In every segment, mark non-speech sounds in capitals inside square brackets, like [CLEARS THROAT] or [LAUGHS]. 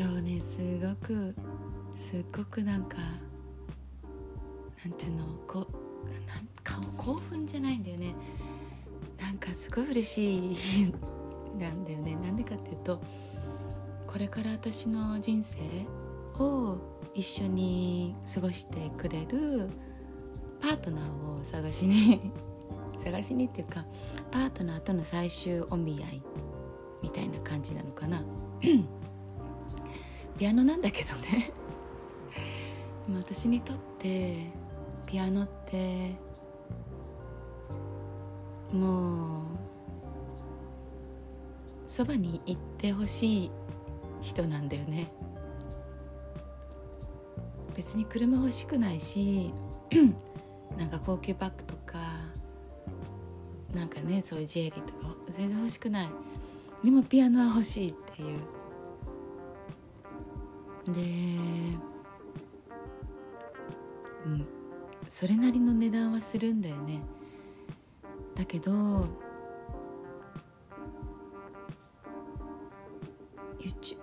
今日ねすごくすっごくなんかなんていうのこなんか興奮じゃないんだよね。なんかすごい嬉しいなんだよね。なんでかっていうとこれから私の人生を一緒に過ごしてくれるパートナーを探しに [LAUGHS] 探しにっていうかパートナーとの最終お見合いみたいな感じなのかな。ピアノなんだけどね。私にとってピアノってもうそばに行ってほしい人なんだよね。別に車欲しくないし [CLEARS THROAT] なんか高級バッグとかなんかねそういうジュエリーとか全然欲しくない。でもピアノは欲しいっていう。でうんそれなりの値段はするんだよね。だけど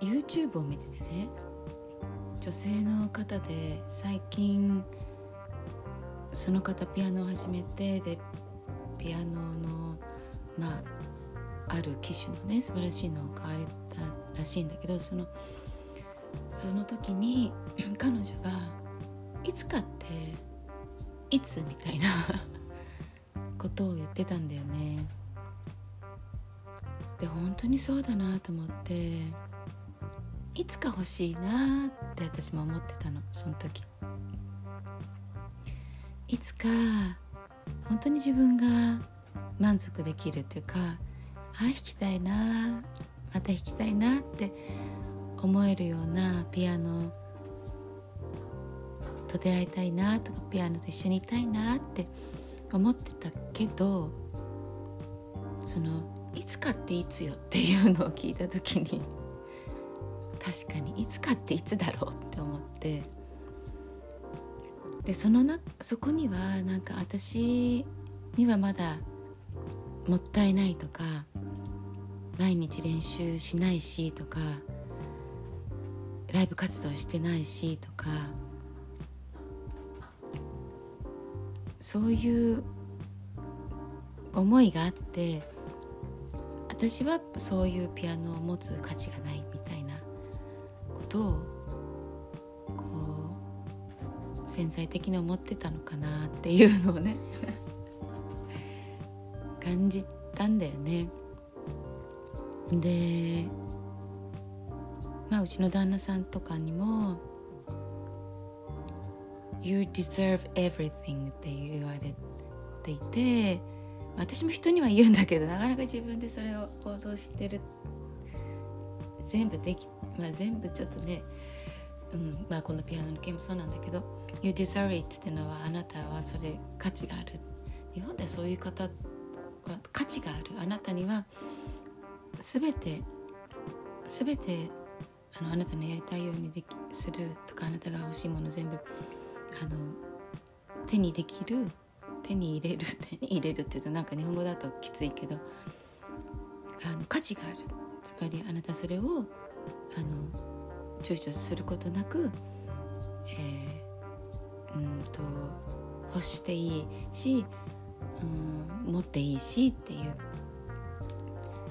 YouTube を見ててね女性の方で最近その方ピアノを始めてでピアノのまあある機種のね素晴らしいのを買われたらしいんだけどそのその時に [CLEARS THROAT] 彼女がいつかっていつ？みたいな [LAUGHS] ことを言ってたんだよね。で本当にそうだなと思っていつか欲しいなって私も思ってたのその時いつか本当に自分が満足できるっていうかああ弾きたいなまた弾きたいなって思えるようなピアノと出会いたいなとかピアノと一緒にいたいなって思ってたけどそのいつかっていつよっていうのを聞いた時に確かにいつかっていつだろうって思ってでそのなそこにはなんか私にはまだもったいないとか毎日練習しないしとかライブ活動してないしとかそういう思いがあって私はそういうピアノを持つ価値がないみたいなことをこう潜在的に思ってたのかなっていうのをね [LAUGHS] 感じたんだよね。でまあうちの旦那さんとかにも「You deserve everything」って言われていて私も人には言うんだけどなかなか自分でそれを行動してる全部でき、まあ、全部ちょっとね、うんまあ、このピアノの件もそうなんだけど「You deserve it」っていうのはあなたはそれ価値がある。日本ではそういう方は価値がある。あなたには全て全てあのあなたのやりたいようにできするとかあなたが欲しいもの全部あの手にできる？手に入れる？手に入れるって言うとなんか日本語だときついけどあの価値がある。つまりあなたそれをあの躊躇することなく、えー、うんと欲していいし、うん、持っていいしっていう。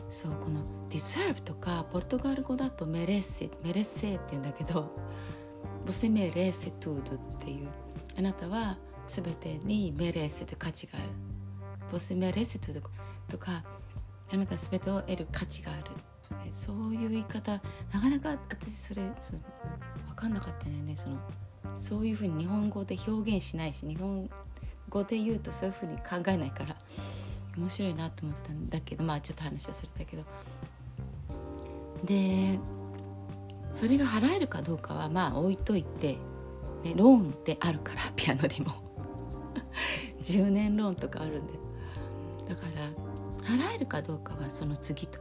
そうこの「deserve」とかポルトガル語だと「メレッセ」「メレッセ」って言うんだけど「ボセメレッセトゥード」っていうあなたは全てにメレッセと価値がある「ボセメレッセトゥード」とかあなた全てを得る価値がある。そういう言い方なかなか私それそ分かんなかったよね。そのそういうふうに日本語で表現しないし日本語で言うとそういうふうに考えないから。面白いなと思ったんだけどまあちょっと話はそれだけど。でそれが払えるかどうかはまあ置いといて、ね、ローンってあるから [LAUGHS] ピアノにも。[LAUGHS] 10年ローンとかあるんでだから払えるかどうかはその次と。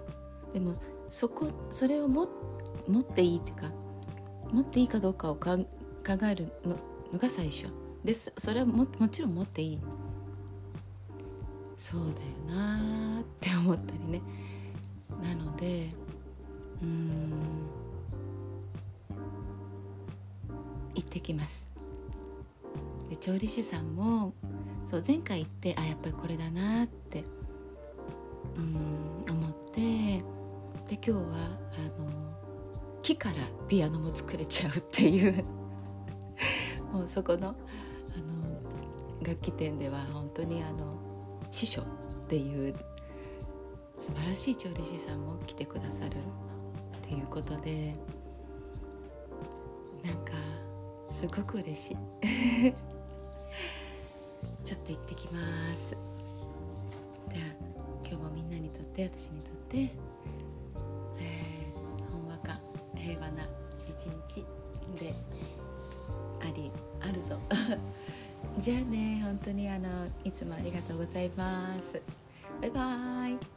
でもそこそれをも持っていいっていうか持っていいかどうかを考えるののが最初。ですそれはももちろん持っていい。そうだよなって思ったりね。なのでうん行ってきます。で調理師さんもそう前回行ってあやっぱりこれだなってうん思ってで今日はあの木からピアノも作れちゃうっていうもうそこのあの楽器店では本当にあの師匠っていう素晴らしい調理師さんも来てくださるっていうことでなんかすごく嬉しい。[LAUGHS] ちょっと行ってきます。では今日もみんなにとって私にとって、えー、ほんわか平和な一日でありあるぞ。[LAUGHS] じゃあね本当にあのいつもありがとうございます。バイバーイ。